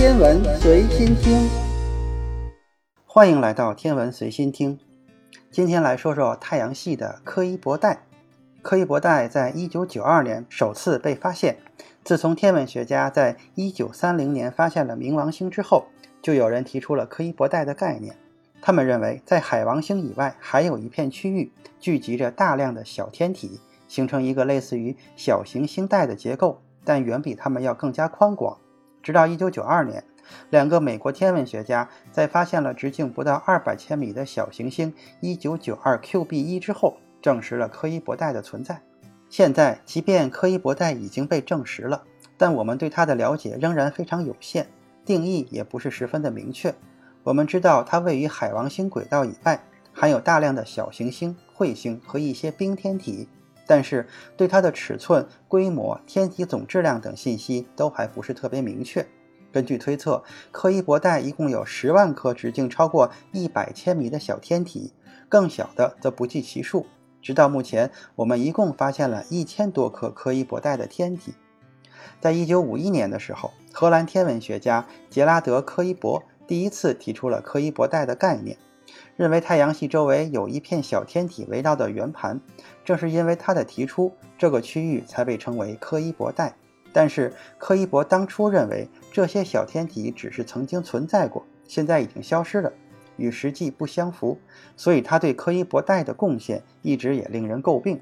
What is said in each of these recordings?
天文随心听，欢迎来到天文随心听。今天来说说太阳系的柯伊伯带。柯伊伯带在一九九二年首次被发现。自从天文学家在一九三零年发现了冥王星之后，就有人提出了柯伊伯带的概念。他们认为，在海王星以外，还有一片区域聚集着大量的小天体，形成一个类似于小行星带的结构，但远比它们要更加宽广。直到1992年，两个美国天文学家在发现了直径不到200千米的小行星 1992QB1 之后，证实了柯伊伯带的存在。现在，即便柯伊伯带已经被证实了，但我们对它的了解仍然非常有限，定义也不是十分的明确。我们知道它位于海王星轨道以外，含有大量的小行星、彗星和一些冰天体，但是对它的尺寸、规模、天体总质量等信息都还不是特别明确。根据推测，柯伊伯带一共有十万颗直径超过一百千米的小天体，更小的则不计其数。直到目前，我们一共发现了一千多颗柯伊伯带的天体。在一九五一年的时候，荷兰天文学家杰拉德·柯伊伯。第一次提出了柯伊伯带的概念，认为太阳系周围有一片小天体围绕的圆盘。正是因为他的提出，这个区域才被称为柯伊伯带。但是柯伊伯当初认为这些小天体只是曾经存在过，现在已经消失了，与实际不相符，所以他对柯伊伯带的贡献一直也令人诟病。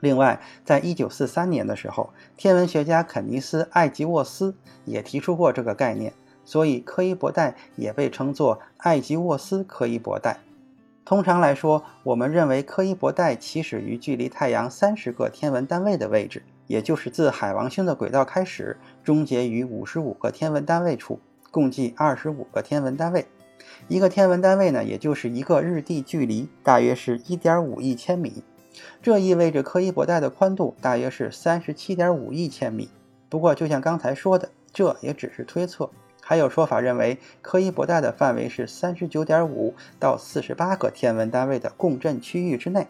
另外，在一九四三年的时候，天文学家肯尼斯·艾吉沃斯也提出过这个概念。所以，柯伊伯带也被称作艾吉沃斯柯伊伯带。通常来说，我们认为柯伊伯带起始于距离太阳三十个天文单位的位置，也就是自海王星的轨道开始，终结于五十五个天文单位处，共计二十五个天文单位。一个天文单位呢，也就是一个日地距离，大约是一点五亿千米。这意味着柯伊伯带的宽度大约是三十七点五亿千米。不过，就像刚才说的，这也只是推测。还有说法认为，柯伊伯带的范围是三十九点五到四十八个天文单位的共振区域之内。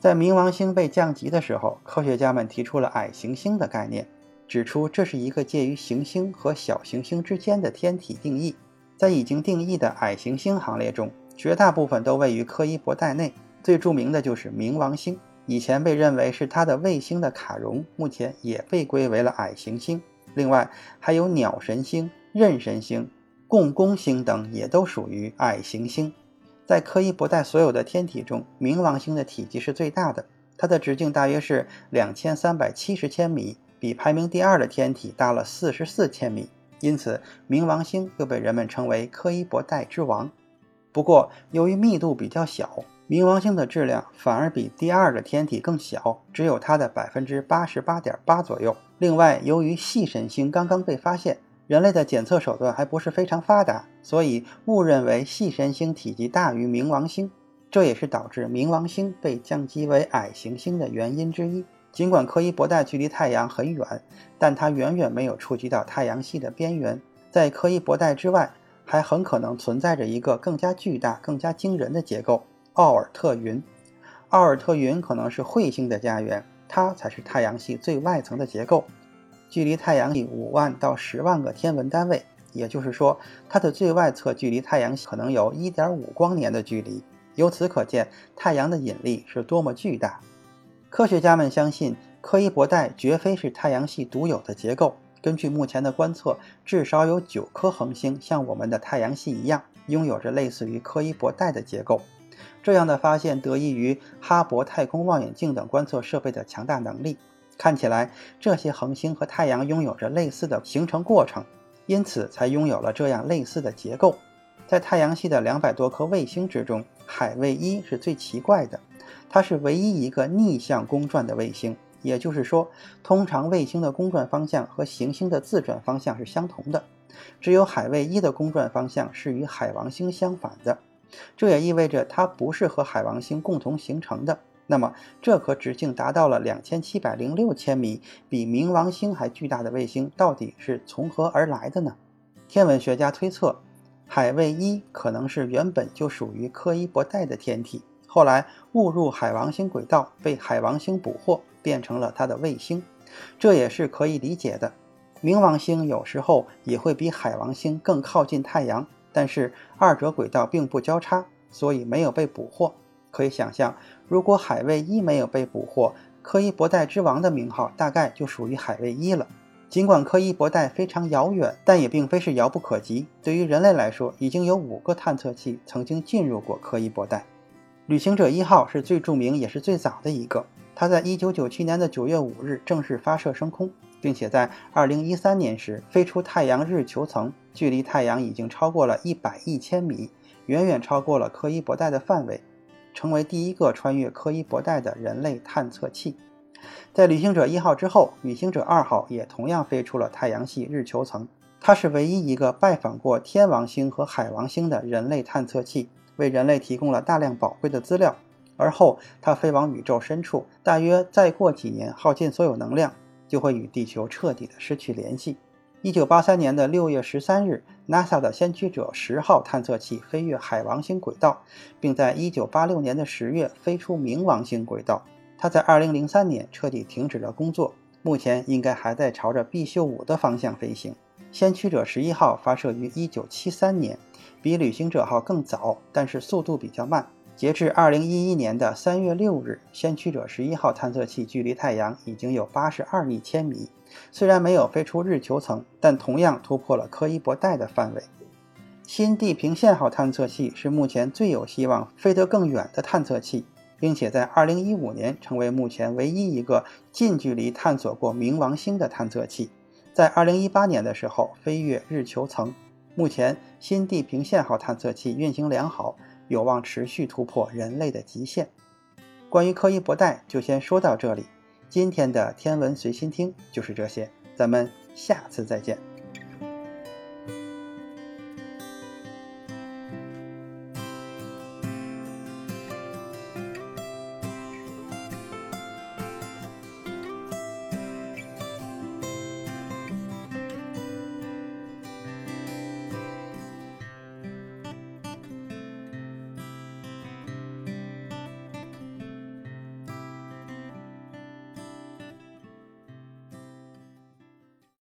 在冥王星被降级的时候，科学家们提出了矮行星的概念，指出这是一个介于行星和小行星之间的天体定义。在已经定义的矮行星行列中，绝大部分都位于柯伊伯带内。最著名的就是冥王星，以前被认为是它的卫星的卡戎，目前也被归为了矮行星。另外还有鸟神星。妊神星、共工星等也都属于矮行星。在柯伊伯带所有的天体中，冥王星的体积是最大的，它的直径大约是两千三百七十千米，比排名第二的天体大了四十四千米。因此，冥王星又被人们称为柯伊伯带之王。不过，由于密度比较小，冥王星的质量反而比第二的天体更小，只有它的百分之八十八点八左右。另外，由于细神星刚刚被发现。人类的检测手段还不是非常发达，所以误认为细神星体积大于冥王星，这也是导致冥王星被降级为矮行星的原因之一。尽管柯伊伯带距离太阳很远，但它远远没有触及到太阳系的边缘。在柯伊伯带之外，还很可能存在着一个更加巨大、更加惊人的结构——奥尔特云。奥尔特云可能是彗星的家园，它才是太阳系最外层的结构。距离太阳系五万到十万个天文单位，也就是说，它的最外侧距离太阳系可能有一点五光年的距离。由此可见，太阳的引力是多么巨大。科学家们相信，柯伊伯带绝非是太阳系独有的结构。根据目前的观测，至少有九颗恒星像我们的太阳系一样，拥有着类似于柯伊伯带的结构。这样的发现得益于哈勃太空望远镜等观测设备的强大能力。看起来，这些恒星和太阳拥有着类似的形成过程，因此才拥有了这样类似的结构。在太阳系的两百多颗卫星之中，海卫一是最奇怪的，它是唯一一个逆向公转的卫星。也就是说，通常卫星的公转方向和行星的自转方向是相同的，只有海卫一的公转方向是与海王星相反的。这也意味着它不是和海王星共同形成的。那么，这颗直径达到了两千七百零六千米、比冥王星还巨大的卫星，到底是从何而来的呢？天文学家推测，海卫一可能是原本就属于柯伊伯带的天体，后来误入海王星轨道，被海王星捕获，变成了它的卫星。这也是可以理解的。冥王星有时候也会比海王星更靠近太阳，但是二者轨道并不交叉，所以没有被捕获。可以想象，如果海卫一没有被捕获，柯伊伯带之王的名号大概就属于海卫一了。尽管柯伊伯带非常遥远，但也并非是遥不可及。对于人类来说，已经有五个探测器曾经进入过柯伊伯带。旅行者一号是最著名也是最早的一个，它在1997年的9月5日正式发射升空。并且在2013年时飞出太阳日球层，距离太阳已经超过了一百亿千米，远远超过了柯伊伯带的范围，成为第一个穿越柯伊伯带的人类探测器。在旅行者一号之后，旅行者二号也同样飞出了太阳系日球层，它是唯一一个拜访过天王星和海王星的人类探测器，为人类提供了大量宝贵的资料。而后，它飞往宇宙深处，大约再过几年，耗尽所有能量。就会与地球彻底的失去联系。一九八三年的六月十三日，NASA 的先驱者十号探测器飞越海王星轨道，并在一九八六年的十月飞出冥王星轨道。它在二零零三年彻底停止了工作，目前应该还在朝着毕宿五的方向飞行。先驱者十一号发射于一九七三年，比旅行者号更早，但是速度比较慢。截至二零一一年的三月六日，先驱者十一号探测器距离太阳已经有八十二亿千米。虽然没有飞出日球层，但同样突破了柯伊伯带的范围。新地平线号探测器是目前最有希望飞得更远的探测器，并且在二零一五年成为目前唯一一个近距离探索过冥王星的探测器。在二零一八年的时候飞越日球层。目前，新地平线号探测器运行良好。有望持续突破人类的极限。关于柯伊伯带，就先说到这里。今天的天文随心听就是这些，咱们下次再见。